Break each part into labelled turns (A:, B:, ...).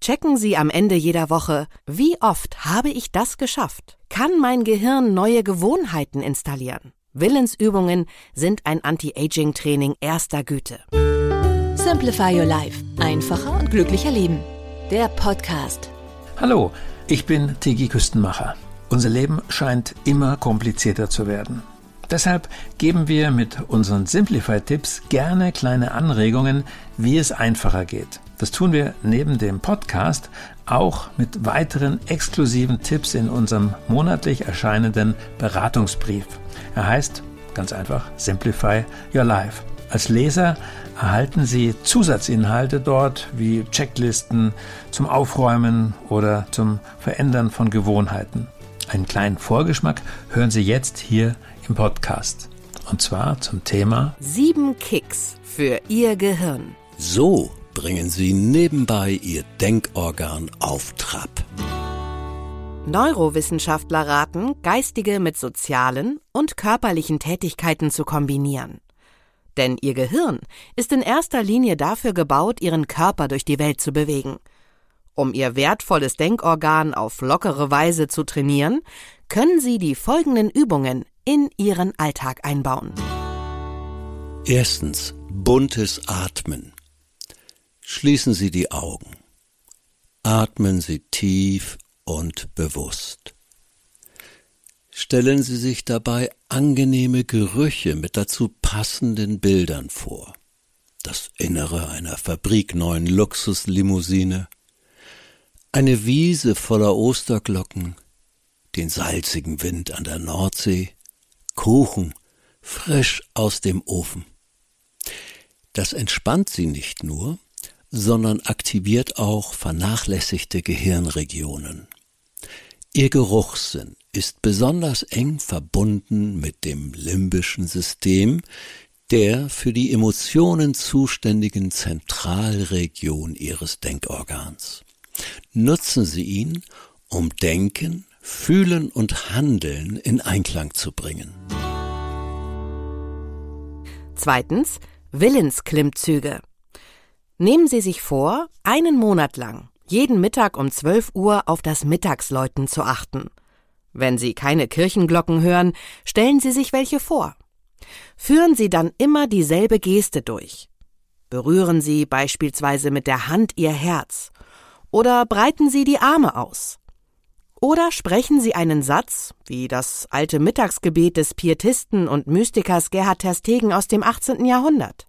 A: Checken Sie am Ende jeder Woche, wie oft habe ich das geschafft? Kann mein Gehirn neue Gewohnheiten installieren? Willensübungen sind ein Anti-Aging-Training erster Güte.
B: Simplify Your Life. Einfacher und glücklicher Leben. Der Podcast.
C: Hallo, ich bin Tigi Küstenmacher. Unser Leben scheint immer komplizierter zu werden. Deshalb geben wir mit unseren Simplify-Tipps gerne kleine Anregungen, wie es einfacher geht. Das tun wir neben dem Podcast auch mit weiteren exklusiven Tipps in unserem monatlich erscheinenden Beratungsbrief. Er heißt ganz einfach Simplify Your Life. Als Leser erhalten Sie Zusatzinhalte dort wie Checklisten zum Aufräumen oder zum Verändern von Gewohnheiten. Einen kleinen Vorgeschmack hören Sie jetzt hier im Podcast. Und zwar zum Thema
A: Sieben Kicks für Ihr Gehirn.
D: So bringen Sie nebenbei Ihr Denkorgan auf Trab.
A: Neurowissenschaftler raten, geistige mit sozialen und körperlichen Tätigkeiten zu kombinieren. Denn Ihr Gehirn ist in erster Linie dafür gebaut, Ihren Körper durch die Welt zu bewegen – um Ihr wertvolles Denkorgan auf lockere Weise zu trainieren, können Sie die folgenden Übungen in Ihren Alltag einbauen.
D: Erstens buntes Atmen. Schließen Sie die Augen. Atmen Sie tief und bewusst. Stellen Sie sich dabei angenehme Gerüche mit dazu passenden Bildern vor. Das Innere einer fabrikneuen Luxuslimousine, eine Wiese voller Osterglocken, den salzigen Wind an der Nordsee, Kuchen frisch aus dem Ofen. Das entspannt sie nicht nur, sondern aktiviert auch vernachlässigte Gehirnregionen. Ihr Geruchssinn ist besonders eng verbunden mit dem limbischen System, der für die Emotionen zuständigen Zentralregion ihres Denkorgans. Nutzen Sie ihn, um Denken, Fühlen und Handeln in Einklang zu bringen.
A: Zweitens Willensklimmzüge. Nehmen Sie sich vor, einen Monat lang jeden Mittag um 12 Uhr auf das Mittagsläuten zu achten. Wenn Sie keine Kirchenglocken hören, stellen Sie sich welche vor. Führen Sie dann immer dieselbe Geste durch. Berühren Sie beispielsweise mit der Hand Ihr Herz oder breiten Sie die Arme aus. Oder sprechen Sie einen Satz, wie das alte Mittagsgebet des Pietisten und Mystikers Gerhard Terstegen aus dem 18. Jahrhundert.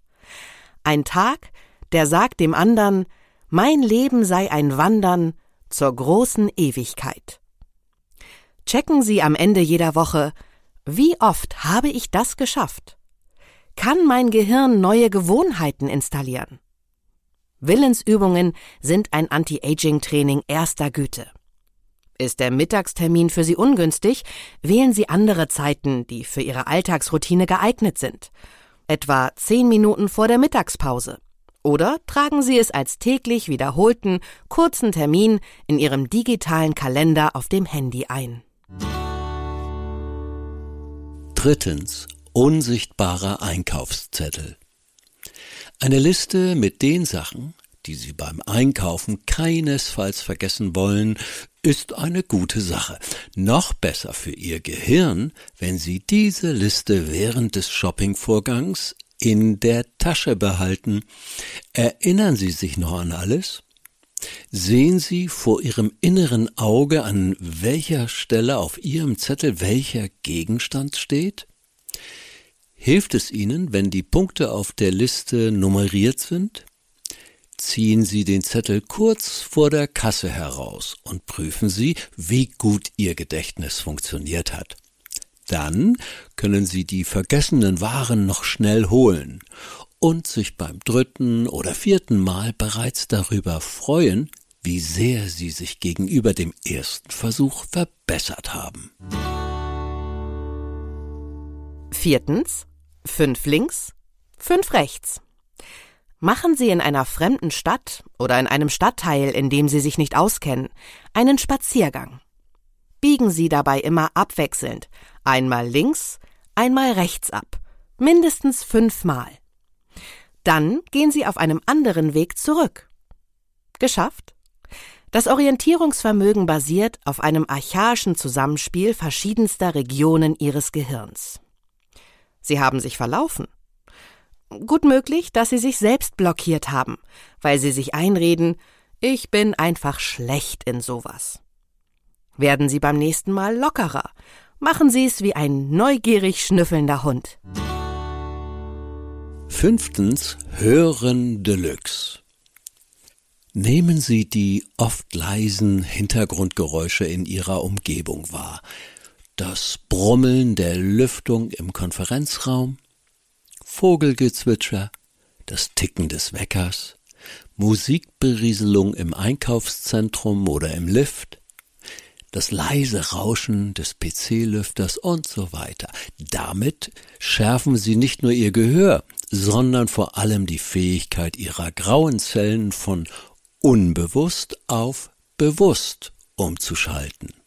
A: Ein Tag, der sagt dem anderen, mein Leben sei ein Wandern zur großen Ewigkeit. Checken Sie am Ende jeder Woche, wie oft habe ich das geschafft? Kann mein Gehirn neue Gewohnheiten installieren? Willensübungen sind ein Anti-Aging-Training erster Güte. Ist der Mittagstermin für Sie ungünstig, wählen Sie andere Zeiten, die für Ihre Alltagsroutine geeignet sind. Etwa zehn Minuten vor der Mittagspause. Oder tragen Sie es als täglich wiederholten, kurzen Termin in Ihrem digitalen Kalender auf dem Handy ein.
D: Drittens. Unsichtbarer Einkaufszettel. Eine Liste mit den Sachen, die Sie beim Einkaufen keinesfalls vergessen wollen, ist eine gute Sache. Noch besser für Ihr Gehirn, wenn Sie diese Liste während des Shoppingvorgangs in der Tasche behalten. Erinnern Sie sich noch an alles? Sehen Sie vor Ihrem inneren Auge, an welcher Stelle auf Ihrem Zettel welcher Gegenstand steht? Hilft es Ihnen, wenn die Punkte auf der Liste nummeriert sind? Ziehen Sie den Zettel kurz vor der Kasse heraus und prüfen Sie, wie gut Ihr Gedächtnis funktioniert hat. Dann können Sie die vergessenen Waren noch schnell holen und sich beim dritten oder vierten Mal bereits darüber freuen, wie sehr sie sich gegenüber dem ersten Versuch verbessert haben.
A: Viertens. Fünf links, fünf rechts. Machen Sie in einer fremden Stadt oder in einem Stadtteil, in dem Sie sich nicht auskennen, einen Spaziergang. Biegen Sie dabei immer abwechselnd, einmal links, einmal rechts ab, mindestens fünfmal. Dann gehen Sie auf einem anderen Weg zurück. Geschafft? Das Orientierungsvermögen basiert auf einem archaischen Zusammenspiel verschiedenster Regionen Ihres Gehirns. Sie haben sich verlaufen. Gut möglich, dass Sie sich selbst blockiert haben, weil Sie sich einreden, ich bin einfach schlecht in sowas. Werden Sie beim nächsten Mal lockerer. Machen Sie es wie ein neugierig schnüffelnder Hund.
D: Fünftens Hören Deluxe. Nehmen Sie die oft leisen Hintergrundgeräusche in Ihrer Umgebung wahr das Brummeln der Lüftung im Konferenzraum, Vogelgezwitscher, das Ticken des Weckers, Musikberieselung im Einkaufszentrum oder im Lift, das leise Rauschen des PC-Lüfters und so weiter. Damit schärfen sie nicht nur ihr Gehör, sondern vor allem die Fähigkeit ihrer grauen Zellen von unbewusst auf bewusst umzuschalten.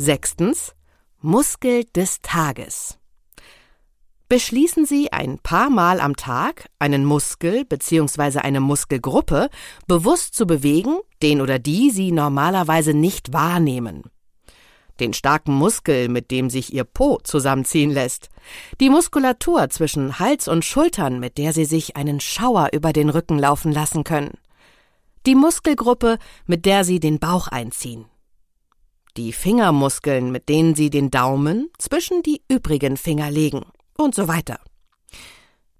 A: Sechstens. Muskel des Tages. Beschließen Sie ein paar Mal am Tag, einen Muskel bzw. eine Muskelgruppe bewusst zu bewegen, den oder die Sie normalerweise nicht wahrnehmen. Den starken Muskel, mit dem sich Ihr Po zusammenziehen lässt, die Muskulatur zwischen Hals und Schultern, mit der Sie sich einen Schauer über den Rücken laufen lassen können, die Muskelgruppe, mit der Sie den Bauch einziehen die Fingermuskeln, mit denen Sie den Daumen zwischen die übrigen Finger legen und so weiter.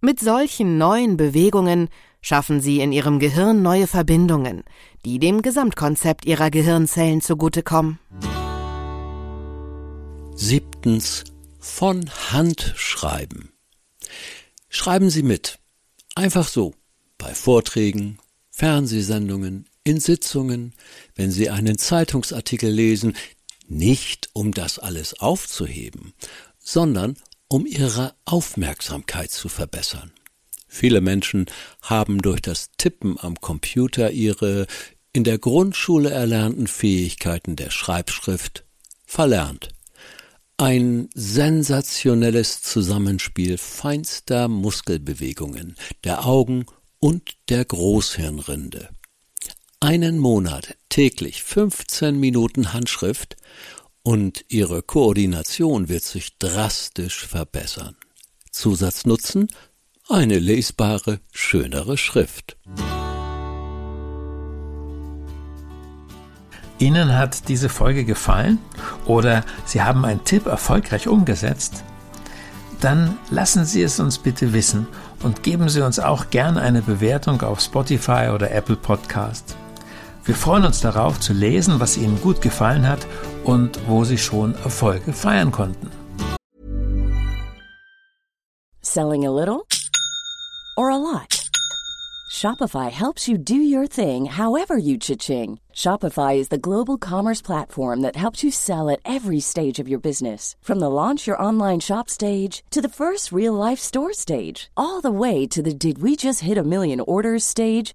A: Mit solchen neuen Bewegungen schaffen Sie in Ihrem Gehirn neue Verbindungen, die dem Gesamtkonzept Ihrer Gehirnzellen zugutekommen.
D: Siebtens von Hand schreiben. Schreiben Sie mit. Einfach so. Bei Vorträgen, Fernsehsendungen, in Sitzungen, wenn Sie einen Zeitungsartikel lesen, nicht um das alles aufzuheben, sondern um Ihre Aufmerksamkeit zu verbessern. Viele Menschen haben durch das Tippen am Computer ihre in der Grundschule erlernten Fähigkeiten der Schreibschrift verlernt. Ein sensationelles Zusammenspiel feinster Muskelbewegungen der Augen und der Großhirnrinde einen Monat täglich 15 Minuten Handschrift und Ihre Koordination wird sich drastisch verbessern. Zusatznutzen eine lesbare, schönere Schrift.
C: Ihnen hat diese Folge gefallen oder Sie haben einen Tipp erfolgreich umgesetzt? Dann lassen Sie es uns bitte wissen und geben Sie uns auch gern eine Bewertung auf Spotify oder Apple Podcast. Wir freuen uns darauf zu lesen, was Ihnen gut gefallen hat und wo Sie schon Erfolge feiern konnten.
E: Selling a little or a lot? Shopify helps you do your thing however you cha-ching. Shopify is the global commerce platform that helps you sell at every stage of your business. From the launch your online shop stage to the first real life store stage, all the way to the did we just hit a million orders stage.